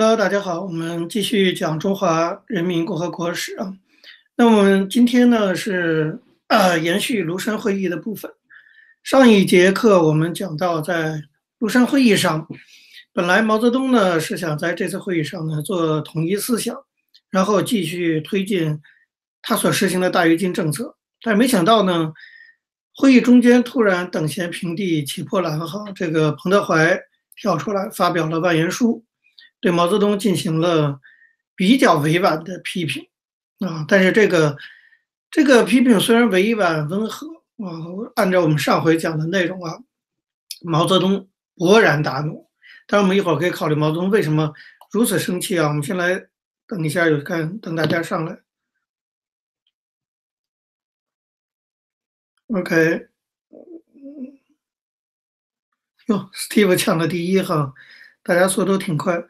Hello，大家好，我们继续讲中华人民共和国史啊。那我们今天呢是呃延续庐山会议的部分。上一节课我们讲到，在庐山会议上，本来毛泽东呢是想在这次会议上呢做统一思想，然后继续推进他所实行的大跃进政策，但没想到呢，会议中间突然等闲平地起波澜哈，这个彭德怀跳出来发表了万言书。对毛泽东进行了比较委婉的批评啊，但是这个这个批评虽然委婉温和啊，按照我们上回讲的内容啊，毛泽东勃然大怒。但是我们一会儿可以考虑毛泽东为什么如此生气啊？我们先来等一下，有看等大家上来。OK，哟，Steve 抢了第一哈，大家速度挺快。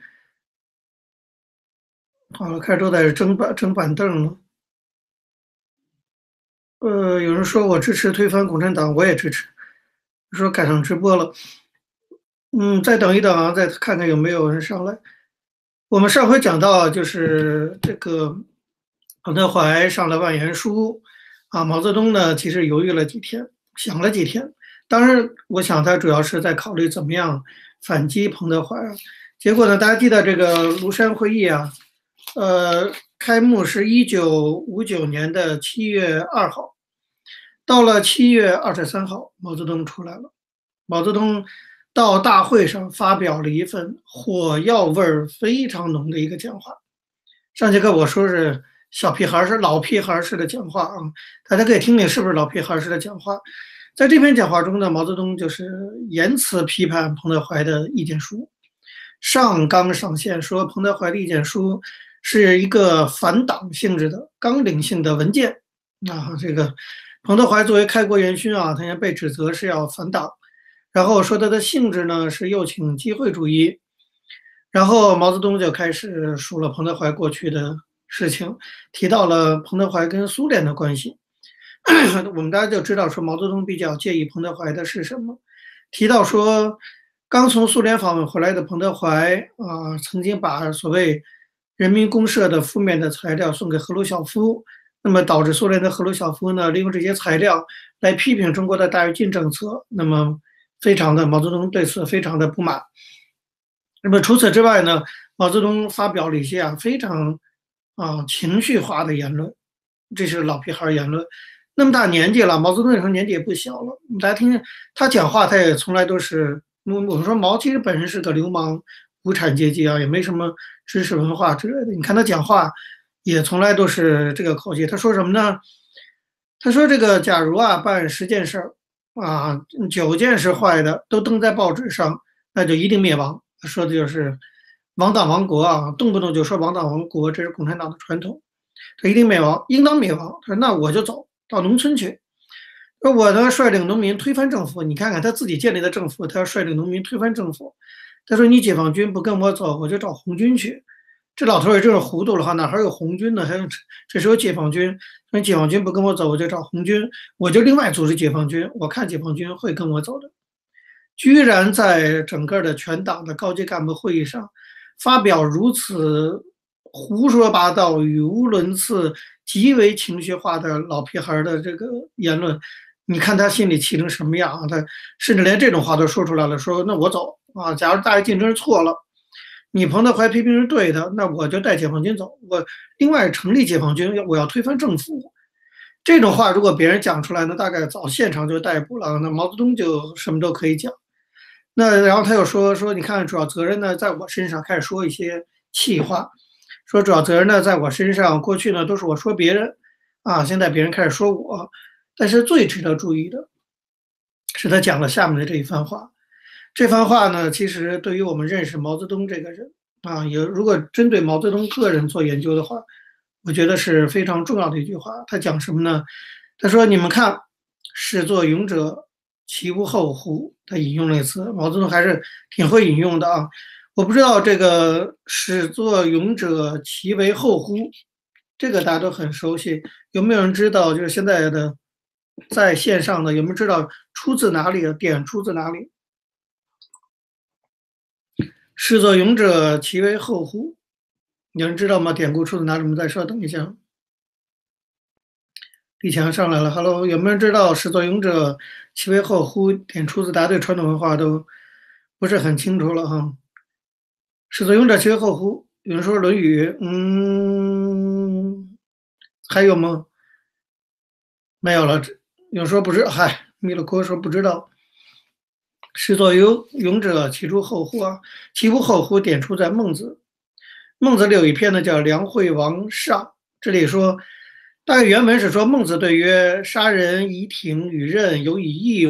好了，开始都在争板争板凳了。呃，有人说我支持推翻共产党，我也支持。说赶上直播了，嗯，再等一等啊，再看看有没有人上来。我们上回讲到，就是这个彭德怀上了万言书啊，毛泽东呢，其实犹豫了几天，想了几天。当然，我想他主要是在考虑怎么样反击彭德怀。结果呢，大家记得这个庐山会议啊。呃，开幕是一九五九年的七月二号，到了七月二十三号，毛泽东出来了。毛泽东到大会上发表了一份火药味儿非常浓的一个讲话。上节课我说是小屁孩儿，是老屁孩儿式的讲话啊，大家可以听听是不是老屁孩儿式的讲话。在这篇讲话中呢，毛泽东就是严词批判彭德怀的意见书，上纲上线说彭德怀的意见书。是一个反党性质的纲领性的文件。啊，这个彭德怀作为开国元勋啊，他也被指责是要反党，然后说他的性质呢是右倾机会主义，然后毛泽东就开始数了彭德怀过去的事情，提到了彭德怀跟苏联的关系，我们大家就知道说毛泽东比较介意彭德怀的是什么，提到说刚从苏联访问回来的彭德怀啊，曾经把所谓。人民公社的负面的材料送给赫鲁晓夫，那么导致苏联的赫鲁晓夫呢，利用这些材料来批评中国的大跃进政策，那么非常的毛泽东对此非常的不满。那么除此之外呢，毛泽东发表了一些啊非常啊情绪化的言论，这是老皮孩言论。那么大年纪了，毛泽东那时候年纪也不小了，大家听他讲话，他也从来都是我我们说毛其实本身是个流氓。无产阶级啊，也没什么知识文化之类的。你看他讲话，也从来都是这个口气。他说什么呢？他说：“这个假如啊，办十件事儿啊，九件是坏的，都登在报纸上，那就一定灭亡。”他说的就是亡党亡国啊，动不动就说亡党亡国，这是共产党的传统。他一定灭亡，应当灭亡。他说：“那我就走到农村去，那我呢率领农民推翻政府。你看看他自己建立的政府，他要率领农民推翻政府。”他说：“你解放军不跟我走，我就找红军去。”这老头也真是糊涂了哈，哪还有红军呢？还有这时候解放军，那解放军不跟我走，我就找红军，我就另外组织解放军。我看解放军会跟我走的。居然在整个的全党的高级干部会议上，发表如此胡说八道、语无伦次、极为情绪化的老皮孩的这个言论，你看他心里气成什么样啊？他甚至连这种话都说出来了，说：“那我走。”啊，假如大跃进真是错了，你彭德怀批评是对的，那我就带解放军走。我另外成立解放军，我要推翻政府。这种话如果别人讲出来，那大概早现场就逮捕了。那毛泽东就什么都可以讲。那然后他又说说，你看主要责任呢在我身上，开始说一些气话，说主要责任呢在我身上。过去呢都是我说别人，啊，现在别人开始说我。但是最值得注意的是，他讲了下面的这一番话。这番话呢，其实对于我们认识毛泽东这个人啊，有如果针对毛泽东个人做研究的话，我觉得是非常重要的一句话。他讲什么呢？他说：“你们看，始作俑者其无后乎？”他引用了一次，毛泽东还是挺会引用的啊。我不知道这个“始作俑者其为后乎”，这个大家都很熟悉。有没有人知道？就是现在的在线上的有没有知道出自哪里的？点出自哪里？始作俑者，其为后乎？有人知道吗？典故出自哪里？我们再稍等一下。李强上来了，Hello，有没有人知道“始作俑者，其为后乎”点出自？答对传统文化都不是很清楚了哈。“始作俑者，其为后乎”？有人说《论语》，嗯，还有吗？没有了。有人说不知，嗨，米勒哥说不知道。始作俑俑者，其出后乎？其不后乎？点出在《孟子》。《孟子》里有一篇呢，叫《梁惠王上》，这里说。大概原文是说：“孟子对曰：杀人以挺与刃，有以义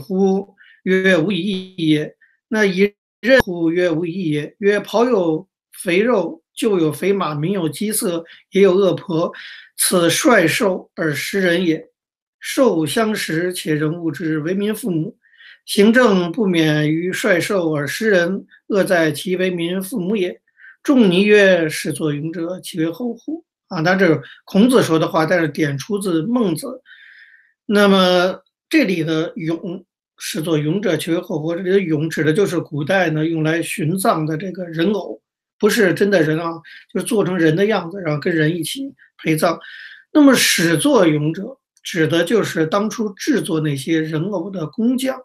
乎？曰：无以义也。那以刃乎？曰：无以义也。曰：庖有肥肉，厩有肥马，民有饥色，也有恶婆。此率兽而食人也。兽相食，且人恶之，为民父母。行政不免于率兽而食人，恶在其为民父母也。仲尼曰：始作俑者，其为后乎？”啊，但这孔子说的话，但是点出自孟子。那么这里的“俑”是作“俑者其为后乎”，这里的“俑”指的就是古代呢用来殉葬的这个人偶，不是真的人啊，就是做成人的样子，然后跟人一起陪葬。那么始作俑者，指的就是当初制作那些人偶的工匠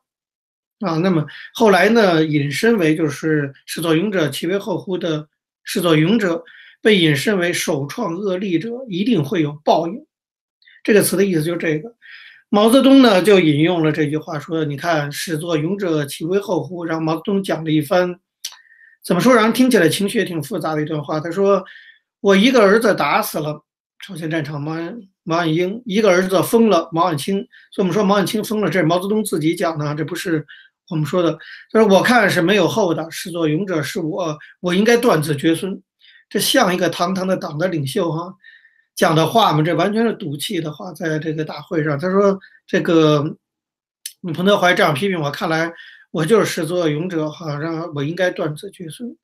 啊。那么后来呢，引申为就是“始作俑者其为后乎”的“始作俑者”。被引申为首创恶例者，一定会有报应。这个词的意思就是这个。毛泽东呢就引用了这句话，说：“你看，始作俑者，其为后乎？”然后毛泽东讲了一番，怎么说？让人听起来情绪也挺复杂的一段话。他说：“我一个儿子打死了朝鲜战场毛毛岸英，一个儿子疯了毛岸青。所以我们说毛岸青疯了，这是毛泽东自己讲的，这不是我们说的。他说：“我看是没有后的，始作俑者是我，我应该断子绝孙。”这像一个堂堂的党的领袖哈，讲的话嘛，这完全是赌气的话，在这个大会上，他说这个彭德怀这样批评我，看来我就是始作俑者哈，让我应该断子绝孙，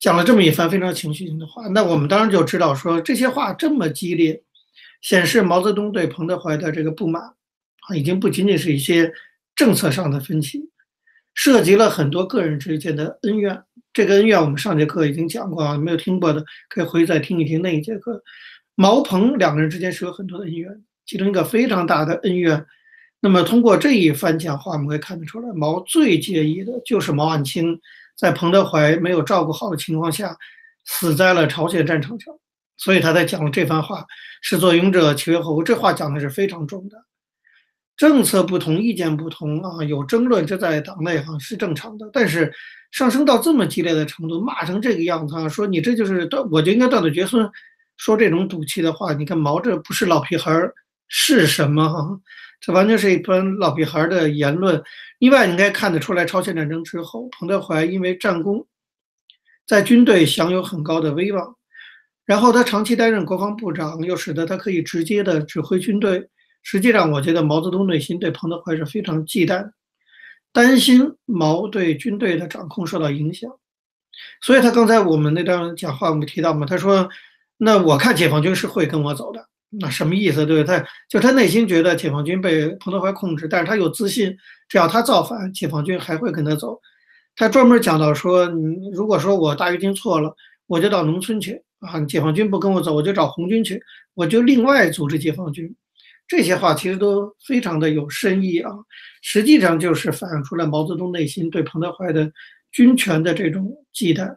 讲了这么一番非常情绪性的话，那我们当然就知道说这些话这么激烈，显示毛泽东对彭德怀的这个不满啊，已经不仅仅是一些政策上的分歧，涉及了很多个人之间的恩怨。这个恩怨我们上节课已经讲过啊，没有听过的可以回去再听一听那一节课。毛彭两个人之间是有很多的恩怨，其中一个非常大的恩怨。那么通过这一番讲话，我们可以看得出来，毛最介意的就是毛岸青在彭德怀没有照顾好的情况下死在了朝鲜战场上，所以他才讲了这番话：“始作俑者，其为后乎？”这话讲的是非常重的。政策不同，意见不同啊，有争论，这在党内哈是正常的，但是。上升到这么激烈的程度，骂成这个样子啊！说你这就是断，我就应该断子绝孙。说这种赌气的话，你看毛这不是老皮孩儿是什么哈？这完全是一般老皮孩儿的言论。另外，你应该看得出来，朝鲜战争之后，彭德怀因为战功，在军队享有很高的威望，然后他长期担任国防部长，又使得他可以直接的指挥军队。实际上，我觉得毛泽东内心对彭德怀是非常忌惮。担心毛对军队的掌控受到影响，所以他刚才我们那段讲话我们提到嘛，他说：“那我看解放军是会跟我走的。”那什么意思？对他就他内心觉得解放军被彭德怀控制，但是他有自信，只要他造反，解放军还会跟他走。他专门讲到说：“你如果说我大跃进错了，我就到农村去啊，解放军不跟我走，我就找红军去，我就另外组织解放军。”这些话其实都非常的有深意啊，实际上就是反映出来毛泽东内心对彭德怀的军权的这种忌惮，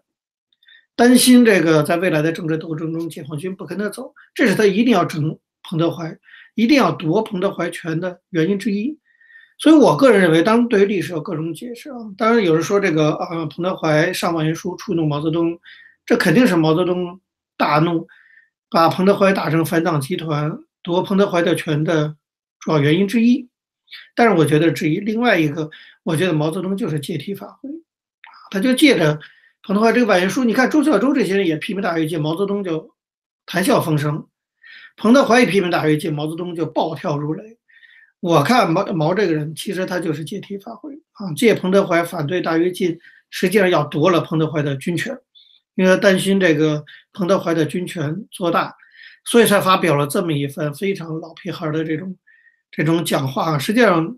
担心这个在未来的政治斗争中解放军不跟他走，这是他一定要整彭德怀，一定要夺彭德怀权的原因之一。所以我个人认为，当然对于历史有各种解释啊，当然有人说这个啊彭德怀上万言书触怒毛泽东，这肯定是毛泽东大怒，把彭德怀打成反党集团。夺彭德怀的权的主要原因之一，但是我觉得，之一另外一个，我觉得毛泽东就是借题发挥，他就借着彭德怀这个万言书，你看朱孝周这些人也批评大跃进，毛泽东就谈笑风生；彭德怀一批评大跃进，毛泽东就暴跳如雷。我看毛毛这个人，其实他就是借题发挥啊，借彭德怀反对大跃进，实际上要夺了彭德怀的军权，因为他担心这个彭德怀的军权做大。所以才发表了这么一份非常老皮孩的这种这种讲话。实际上，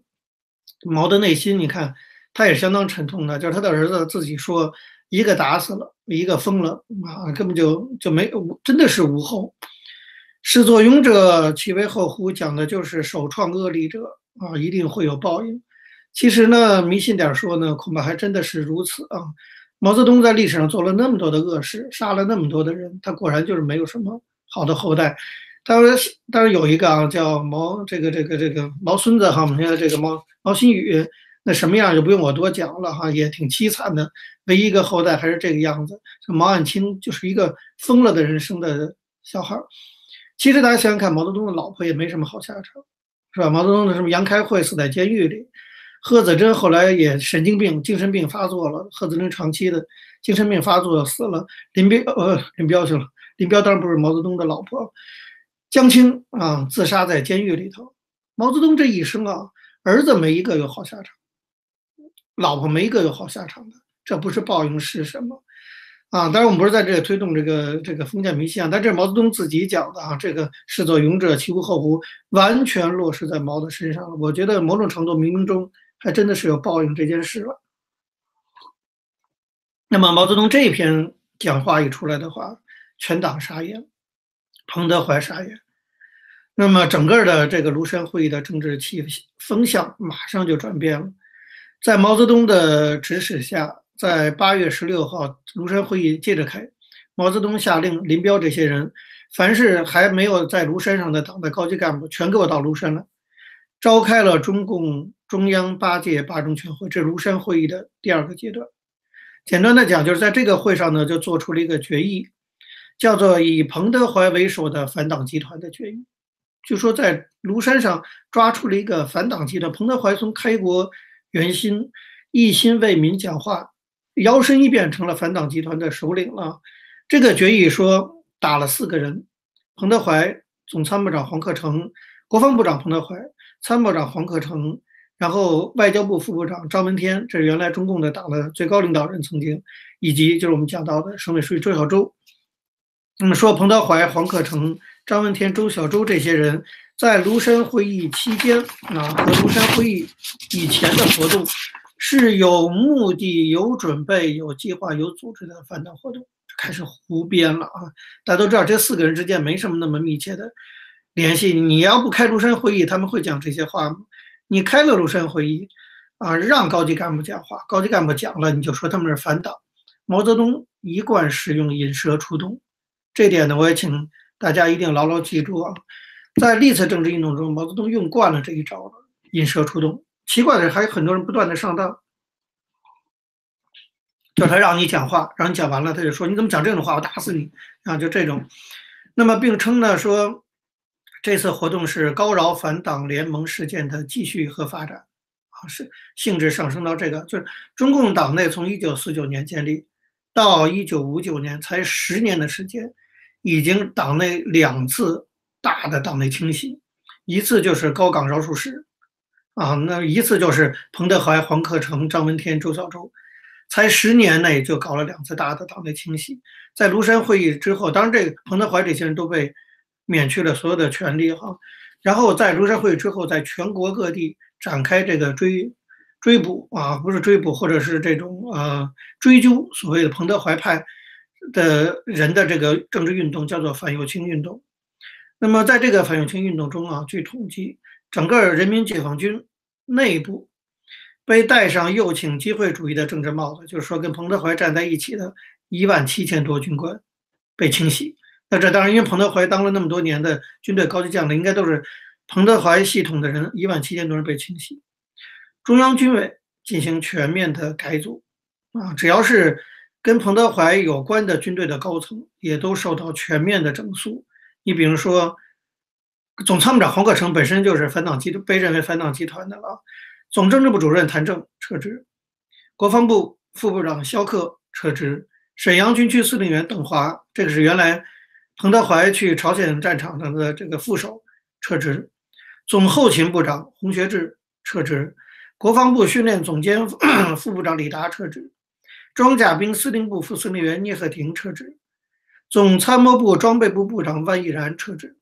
毛的内心，你看他也相当沉痛的，就是他的儿子自己说一个打死了，一个疯了啊，根本就就没真的是无后。始作俑者岂为后乎？讲的就是首创恶力者啊，一定会有报应。其实呢，迷信点说呢，恐怕还真的是如此啊。毛泽东在历史上做了那么多的恶事，杀了那么多的人，他果然就是没有什么好的后代。当然，当然有一个啊，叫毛这个这个这个毛孙子哈，我们现在这个毛毛新宇，那什么样就不用我多讲了哈，也挺凄惨的。唯一一个后代还是这个样子，毛岸青就是一个疯了的人生的小孩。其实大家想想看，毛泽东的老婆也没什么好下场，是吧？毛泽东的什么杨开慧死在监狱里，贺子珍后来也神经病、精神病发作了，贺子珍长期的精神病发作死了。林彪呃，林彪去了，林彪当然不是毛泽东的老婆。江青啊，自杀在监狱里头。毛泽东这一生啊，儿子没一个有好下场，老婆没一个有好下场的，这不是报应是什么？啊，当然我们不是在这里推动这个这个封建迷信啊，但这是毛泽东自己讲的啊，这个始作俑者其无后乎，完全落实在毛的身上了。我觉得某种程度冥冥中还真的是有报应这件事了。那么毛泽东这篇讲话一出来的话，全党傻眼，彭德怀傻眼。那么整个的这个庐山会议的政治气风向马上就转变了，在毛泽东的指使下，在八月十六号庐山会议接着开，毛泽东下令林彪这些人，凡是还没有在庐山上的党的高级干部，全给我到庐山来，召开了中共中央八届八中全会，这庐山会议的第二个阶段。简单的讲，就是在这个会上呢，就做出了一个决议，叫做以彭德怀为首的反党集团的决议。就说在庐山上抓出了一个反党集团，彭德怀从开国元勋一心为民讲话，摇身一变成了反党集团的首领了。这个决议说打了四个人：彭德怀、总参谋长黄克诚、国防部长彭德怀、参谋长黄克诚，然后外交部副部长张闻天，这是原来中共的党的最高领导人，曾经，以及就是我们讲到的省委书记周小舟。那么说，彭德怀、黄克诚。张闻天、周小舟这些人在庐山会议期间啊，和庐山会议以前的活动是有目的、有准备、有计划、有组织的反党活动，开始胡编了啊！大家都知道，这四个人之间没什么那么密切的联系。你要不开庐山会议，他们会讲这些话吗？你开了庐山会议啊，让高级干部讲话，高级干部讲了，你就说他们是反党。毛泽东一贯使用引蛇出洞，这点呢，我也请。大家一定牢牢记住啊，在历次政治运动中，毛泽东用惯了这一招了，引蛇出洞。奇怪的是，还有很多人不断的上当，就他让你讲话，让你讲完了，他就说你怎么讲这种话，我打死你啊！就这种。那么并称呢说，这次活动是高饶反党联盟事件的继续和发展啊，是性质上升到这个，就是中共党内从一九四九年建立到一九五九年才十年的时间。已经党内两次大的党内清洗，一次就是高岗饶漱石，啊，那一次就是彭德怀、黄克诚、张闻天、周小舟，才十年内就搞了两次大的党内清洗。在庐山会议之后，当然这个彭德怀这些人都被免去了所有的权利哈，然后在庐山会议之后，在全国各地展开这个追追捕啊，不是追捕，或者是这种呃追究所谓的彭德怀派。的人的这个政治运动叫做反右倾运动。那么在这个反右倾运动中啊，据统计，整个人民解放军内部被戴上右倾机会主义的政治帽子，就是说跟彭德怀站在一起的一万七千多军官被清洗。那这当然，因为彭德怀当了那么多年的军队高级将领，应该都是彭德怀系统的人，一万七千多人被清洗。中央军委进行全面的改组啊，只要是。跟彭德怀有关的军队的高层也都受到全面的整肃。你比如说，总参谋长黄克诚本身就是反党集被认为反党集团的了，总政治部主任谭政撤职，国防部副部长肖克撤职，沈阳军区司令员邓华，这个是原来彭德怀去朝鲜战场上的这个副手撤职，总后勤部长洪学智撤职，国防部训练总监 副部长李达撤职。装甲兵司令部副司令员聂鹤亭撤职，总参谋部装备部部长万毅然撤职，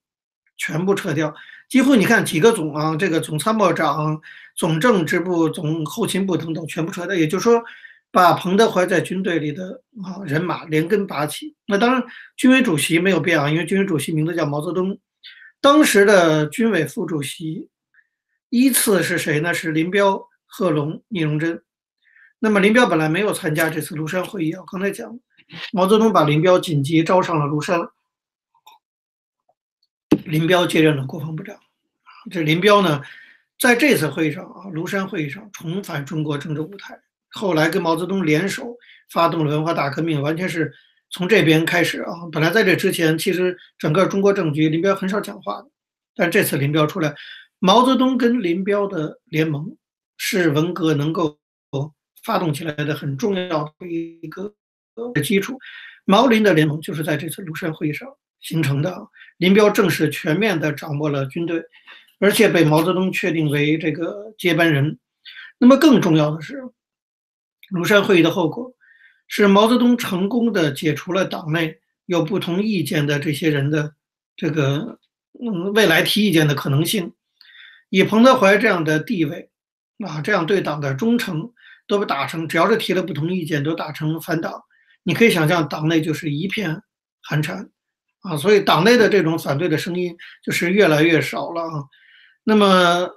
全部撤掉。几乎你看几个总啊，这个总参谋长、总政治部、总后勤部等等全部撤掉。也就是说，把彭德怀在军队里的啊人马连根拔起。那当然，军委主席没有变啊，因为军委主席名字叫毛泽东。当时的军委副主席依次是谁呢？是林彪、贺龙、聂荣臻。那么林彪本来没有参加这次庐山会议啊，刚才讲，毛泽东把林彪紧急招上了庐山，林彪接任了国防部长。这林彪呢，在这次会议上啊，庐山会议上重返中国政治舞台。后来跟毛泽东联手发动了文化大革命，完全是从这边开始啊。本来在这之前，其实整个中国政局林彪很少讲话的，但这次林彪出来，毛泽东跟林彪的联盟是文革能够发动起来的很重要的一个基础。毛林的联盟就是在这次庐山会议上形成的。林彪正式全面的掌握了军队，而且被毛泽东确定为这个接班人。那么更重要的是。庐山会议的后果是毛泽东成功的解除了党内有不同意见的这些人的这个嗯未来提意见的可能性。以彭德怀这样的地位啊，这样对党的忠诚都被打成，只要是提了不同意见都打成反党。你可以想象，党内就是一片寒蝉啊，所以党内的这种反对的声音就是越来越少了啊。那么，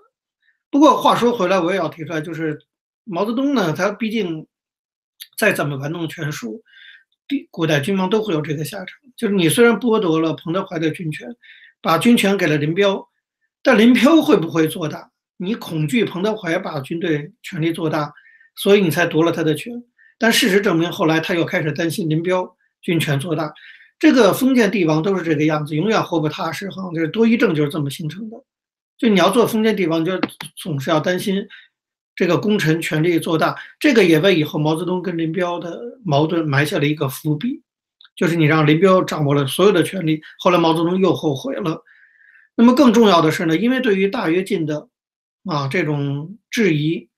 不过话说回来，我也要提出来，就是。毛泽东呢，他毕竟再怎么玩弄权术，第古代军方都会有这个下场。就是你虽然剥夺了彭德怀的军权，把军权给了林彪，但林彪会不会做大？你恐惧彭德怀把军队权力做大，所以你才夺了他的权。但事实证明，后来他又开始担心林彪军权做大。这个封建帝王都是这个样子，永远活不踏实。哈，就是多疑症就是这么形成的。就你要做封建帝王，就总是要担心。这个功臣权力做大，这个也为以后毛泽东跟林彪的矛盾埋下了一个伏笔，就是你让林彪掌握了所有的权力，后来毛泽东又后悔了。那么更重要的是呢，因为对于大跃进的啊这种质疑，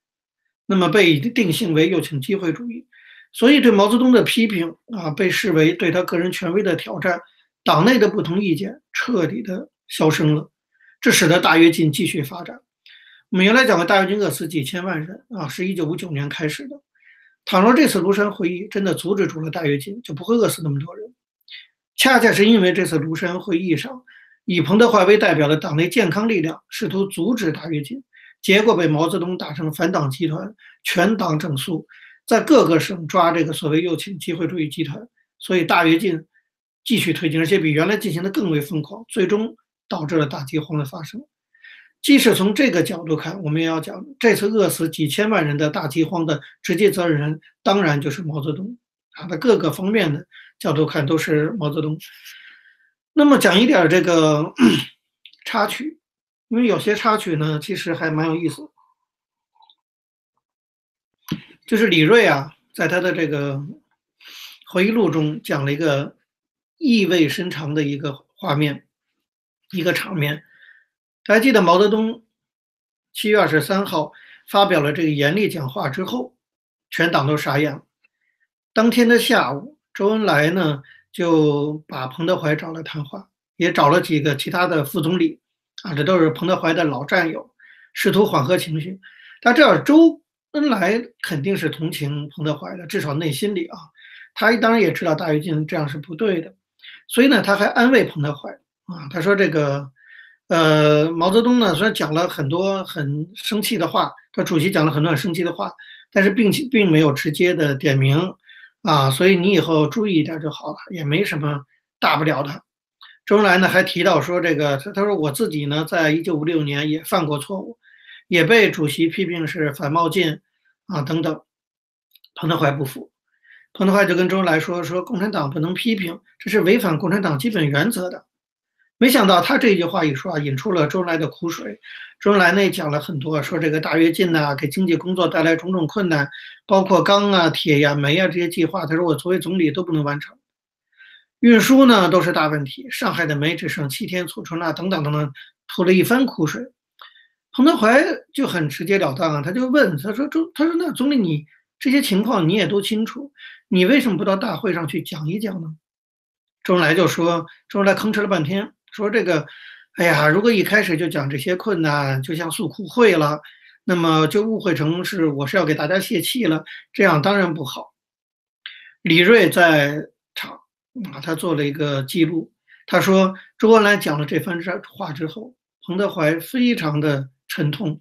那么被定性为右倾机会主义，所以对毛泽东的批评啊被视为对他个人权威的挑战，党内的不同意见彻底的消声了，这使得大跃进继续发展。我们原来讲过，大跃进饿死几千万人啊，是一九五九年开始的。倘若这次庐山会议真的阻止住了大跃进，就不会饿死那么多人。恰恰是因为这次庐山会议上，以彭德怀为代表的党内健康力量试图阻止大跃进，结果被毛泽东打成反党集团，全党整肃，在各个省抓这个所谓右倾机会主义集团，所以大跃进继续推进，而且比原来进行的更为疯狂，最终导致了大饥荒的发生。即使从这个角度看，我们也要讲，这次饿死几千万人的大饥荒的直接责任人，当然就是毛泽东。他的各个方面的角度看，都是毛泽东。那么讲一点这个 插曲，因为有些插曲呢，其实还蛮有意思。就是李锐啊，在他的这个回忆录中讲了一个意味深长的一个画面，一个场面。还记得毛泽东七月二十三号发表了这个严厉讲话之后，全党都傻眼了。当天的下午，周恩来呢就把彭德怀找来谈话，也找了几个其他的副总理，啊，这都是彭德怀的老战友，试图缓和情绪。但这样，周恩来肯定是同情彭德怀的，至少内心里啊，他当然也知道大跃进这样是不对的，所以呢，他还安慰彭德怀啊，他说这个。呃，毛泽东呢，虽然讲了很多很生气的话，他主席讲了很多很生气的话，但是并且并没有直接的点名啊，所以你以后注意一点就好了，也没什么大不了的。周恩来呢还提到说，这个他他说我自己呢，在一九五六年也犯过错误，也被主席批评是反冒进啊等等。彭德怀不服，彭德怀就跟周恩来说说，共产党不能批评，这是违反共产党基本原则的。没想到他这句话一说啊，引出了周恩来的苦水。周恩来呢讲了很多，说这个大跃进呐，给经济工作带来种种困难，包括钢啊、铁呀、煤啊这些计划，他说我作为总理都不能完成。运输呢都是大问题，上海的煤只剩七天储存了，等等等等，吐了一番苦水。彭德怀就很直截了当啊，他就问他说周他说那总理你这些情况你也都清楚，你为什么不到大会上去讲一讲呢？周恩来就说，周恩来吭哧了半天。说这个，哎呀，如果一开始就讲这些困难，就像诉苦会了，那么就误会成是我是要给大家泄气了，这样当然不好。李锐在啊，他做了一个记录，他说周恩来讲了这番话之后，彭德怀非常的沉痛，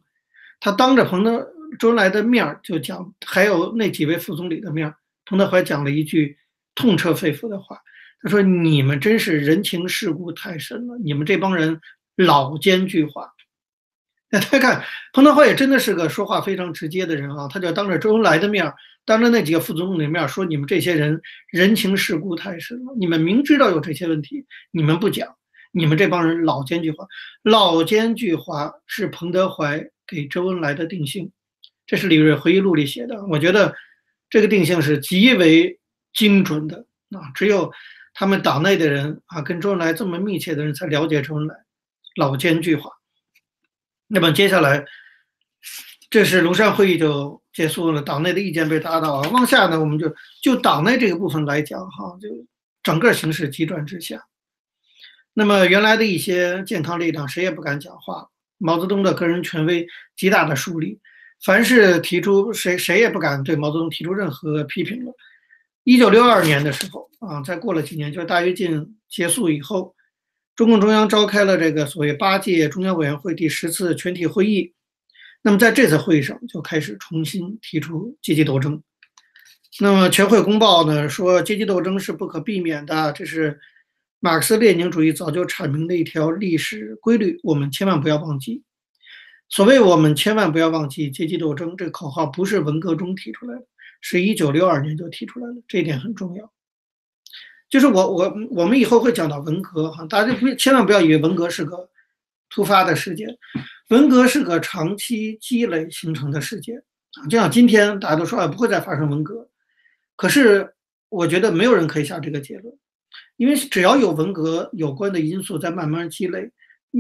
他当着彭德周恩来的面就讲，还有那几位副总理的面，彭德怀讲了一句痛彻肺腑的话，他说：“你们真是人情世故太深了，你们这帮人老奸巨猾。”那大家看，彭德怀也真的是个说话非常直接的人啊，他就当着周恩来的面，当着那几个副总统的面说：“你们这些人人情世故太深了，你们明知道有这些问题，你们不讲，你们这帮人老奸巨猾。老奸巨猾是彭德怀给周恩来的定性，这是李锐回忆录里写的。我觉得这个定性是极为精准的啊，只有他们党内的人啊，跟周恩来这么密切的人才了解周恩来老奸巨猾。”那么接下来，这是庐山会议就结束了，党内的意见被达到。往下呢，我们就就党内这个部分来讲，哈，就整个形势急转直下。那么原来的一些健康力量，谁也不敢讲话。毛泽东的个人权威极大的树立，凡是提出谁谁也不敢对毛泽东提出任何批评了。一九六二年的时候啊，再过了几年，就是大跃进结束以后。中共中央召开了这个所谓八届中央委员会第十次全体会议，那么在这次会议上就开始重新提出阶级斗争。那么全会公报呢说，阶级斗争是不可避免的，这是马克思列宁主义早就阐明的一条历史规律，我们千万不要忘记。所谓我们千万不要忘记阶级斗争这口号，不是文革中提出来的，是一九六二年就提出来了，这一点很重要。就是我我我们以后会讲到文革哈，大家不千万不要以为文革是个突发的事件，文革是个长期积累形成的事件啊。就像今天大家都说啊不会再发生文革，可是我觉得没有人可以下这个结论，因为只要有文革有关的因素在慢慢积累，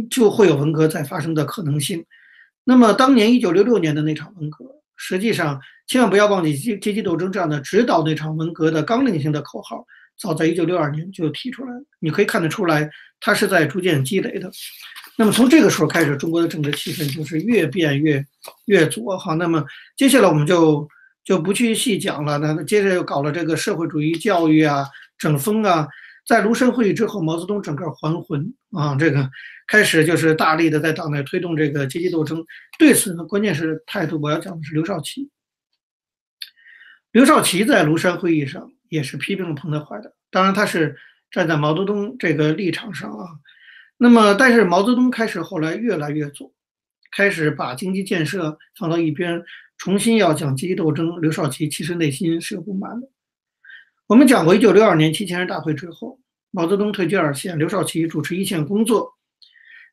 就会有文革再发生的可能性。那么当年一九六六年的那场文革，实际上千万不要忘记阶阶级斗争这样的指导那场文革的纲领性的口号。早在一九六二年就提出来了，你可以看得出来，它是在逐渐积累的。那么从这个时候开始，中国的政治气氛就是越变越越左。好，那么接下来我们就就不去细讲了。那接着又搞了这个社会主义教育啊、整风啊。在庐山会议之后，毛泽东整个还魂啊，这个开始就是大力的在党内推动这个阶级斗争。对此呢，关键是态度，我要讲的是刘少奇。刘少奇在庐山会议上。也是批评了彭德怀的，当然他是站在毛泽东这个立场上啊。那么，但是毛泽东开始后来越来越左，开始把经济建设放到一边，重新要讲阶级斗争。刘少奇其实内心是有不满的。我们讲过，一九六二年七千人大会之后，毛泽东退居二线，刘少奇主持一线工作。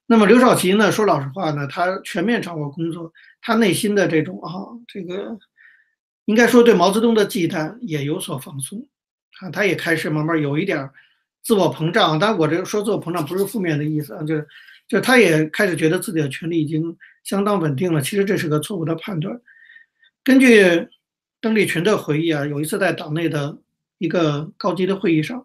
那么刘少奇呢，说老实话呢，他全面掌握工作，他内心的这种啊，这个。应该说，对毛泽东的忌惮也有所放松，啊，他也开始慢慢有一点自我膨胀。但我这说自我膨胀不是负面的意思啊，就是，就他也开始觉得自己的权力已经相当稳定了。其实这是个错误的判断。根据邓丽群的回忆啊，有一次在党内的一个高级的会议上，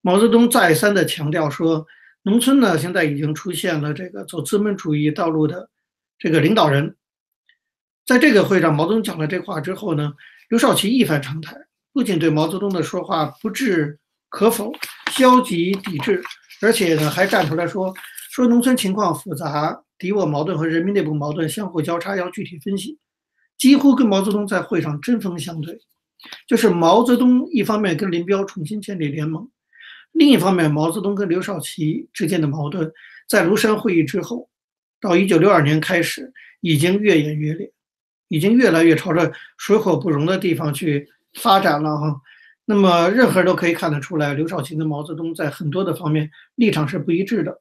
毛泽东再三的强调说，农村呢现在已经出现了这个走资本主义道路的这个领导人。在这个会上，毛泽东讲了这话之后呢，刘少奇一反常态，不仅对毛泽东的说话不置可否、消极抵制，而且呢还站出来说说农村情况复杂，敌我矛盾和人民内部矛盾相互交叉，要具体分析。几乎跟毛泽东在会上针锋相对，就是毛泽东一方面跟林彪重新建立联盟，另一方面毛泽东跟刘少奇之间的矛盾，在庐山会议之后，到一九六二年开始，已经越演越烈。已经越来越朝着水火不容的地方去发展了哈，那么任何人都可以看得出来，刘少奇跟毛泽东在很多的方面立场是不一致的。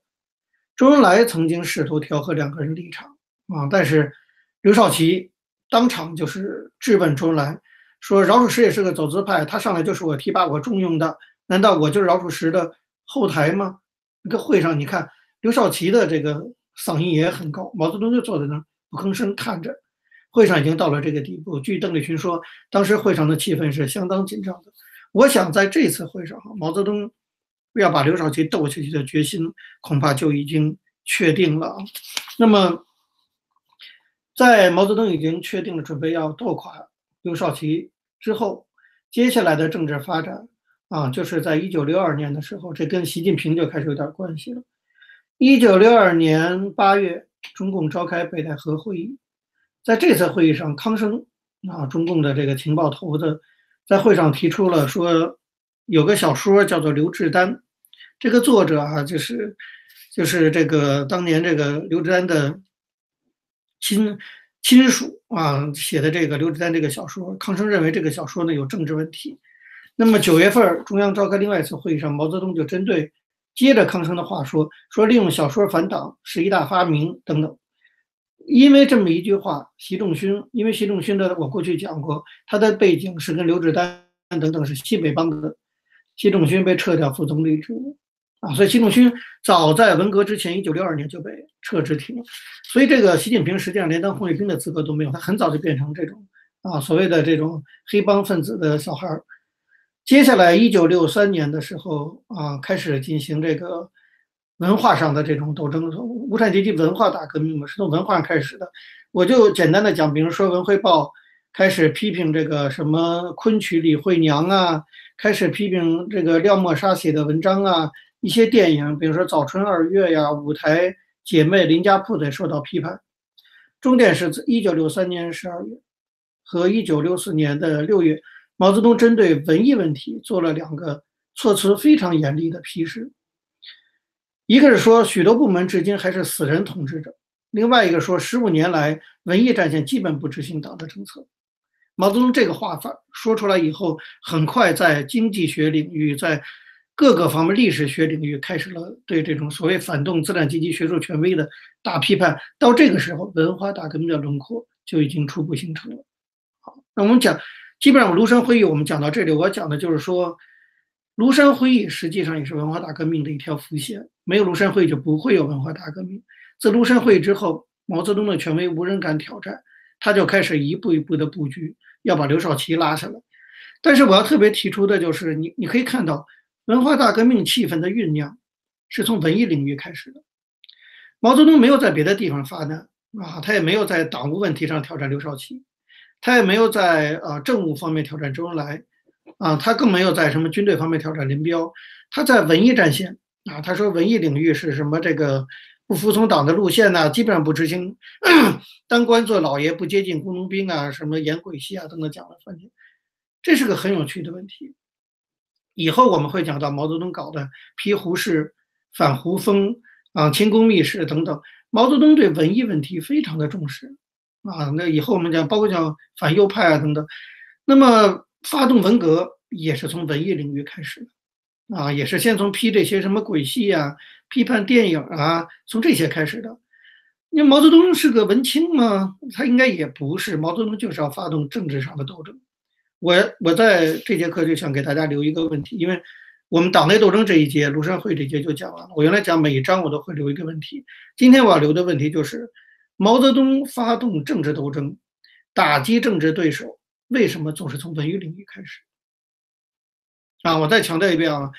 周恩来曾经试图调和两个人立场啊，但是刘少奇当场就是质问周恩来，说饶漱石也是个走资派，他上来就是我提拔我重用的，难道我就是饶漱石的后台吗？那个会上你看刘少奇的这个嗓音也很高，毛泽东就坐在那儿不吭声看着。会上已经到了这个地步。据邓丽群说，当时会上的气氛是相当紧张的。我想在这次会上，毛泽东要把刘少奇斗下去的决心恐怕就已经确定了。那么，在毛泽东已经确定了准备要斗垮刘少奇之后，接下来的政治发展啊，就是在一九六二年的时候，这跟习近平就开始有点关系了。一九六二年八月，中共召开北戴河会议，在这次会议上，康生啊，中共的这个情报头子，在会上提出了说，有个小说叫做《刘志丹》，这个作者啊，就是就是这个当年这个刘志丹的。亲亲属啊写的这个刘志丹这个小说，康生认为这个小说呢有政治问题。那么九月份中央召开另外一次会议上，毛泽东就针对接着康生的话说说利用小说反党是一大发明等等。因为这么一句话，习仲勋因为习仲勋的我过去讲过，他的背景是跟刘志丹等等是西北帮的，习仲勋被撤掉副总理职务。啊，所以习仲勋早在文革之前，一九六二年就被撤职停了。所以这个习近平实际上连当红卫兵的资格都没有，他很早就变成这种啊所谓的这种黑帮分子的小孩儿。接下来一九六三年的时候啊，开始进行这个文化上的这种斗争，从无产阶级文化大革命嘛，是从文化开始的。我就简单的讲，比如说《文汇报》开始批评这个什么昆曲李慧娘啊，开始批评这个廖沫沙写的文章啊。一些电影，比如说《早春二月》呀，《舞台姐妹》《林家铺子》受到批判。重点是一九六三年十二月和一九六四年的六月，毛泽东针对文艺问题做了两个措辞非常严厉的批示。一个是说许多部门至今还是死人统治着，另外一个说十五年来文艺战线基本不执行党的政策。毛泽东这个话法说出来以后，很快在经济学领域在。各个方面历史学领域开始了对这种所谓反动资产阶级学术权威的大批判。到这个时候，文化大革命的轮廓就已经初步形成了。好，那我们讲，基本上庐山会议我们讲到这里，我讲的就是说，庐山会议实际上也是文化大革命的一条伏线。没有庐山会议，就不会有文化大革命。自庐山会议之后，毛泽东的权威无人敢挑战，他就开始一步一步的布局，要把刘少奇拉下来。但是我要特别提出的就是，你你可以看到。文化大革命气氛的酝酿是从文艺领域开始的。毛泽东没有在别的地方发难啊，他也没有在党务问题上挑战刘少奇，他也没有在啊政务方面挑战周恩来啊，他更没有在什么军队方面挑战林彪。他在文艺战线啊，他说文艺领域是什么这个不服从党的路线呢？基本上不执行，当官做老爷，不接近工农兵啊，什么演鬼戏啊等等讲了半天，这是个很有趣的问题。以后我们会讲到毛泽东搞的批胡适、反胡风啊、清宫秘史等等。毛泽东对文艺问题非常的重视啊。那以后我们讲，包括讲反右派啊等等。那么发动文革也是从文艺领域开始的啊，也是先从批这些什么鬼戏啊、批判电影啊，从这些开始的。因为毛泽东是个文青吗？他应该也不是。毛泽东就是要发动政治上的斗争。我我在这节课就想给大家留一个问题，因为我们党内斗争这一节，庐山会这一节就讲完了。我原来讲每一章我都会留一个问题，今天我要留的问题就是：毛泽东发动政治斗争，打击政治对手，为什么总是从文娱领域开始？啊，我再强调一遍啊，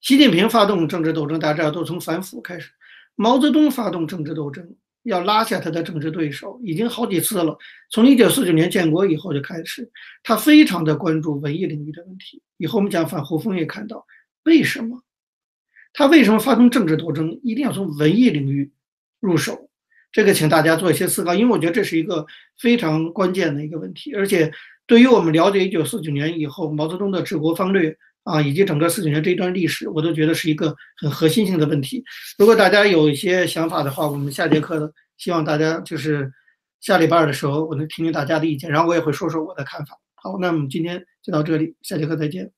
习近平发动政治斗争，大家知道都从反腐开始，毛泽东发动政治斗争。要拉下他的政治对手，已经好几次了。从一九四九年建国以后就开始，他非常的关注文艺领域的问题。以后我们讲反胡风也看到，为什么他为什么发动政治斗争，一定要从文艺领域入手？这个请大家做一些思考，因为我觉得这是一个非常关键的一个问题。而且对于我们了解一九四九年以后毛泽东的治国方略。啊，以及整个四九年这一段历史，我都觉得是一个很核心性的问题。如果大家有一些想法的话，我们下节课希望大家就是下礼拜的时候，我能听听大家的意见，然后我也会说说我的看法。好，那我们今天就到这里，下节课再见。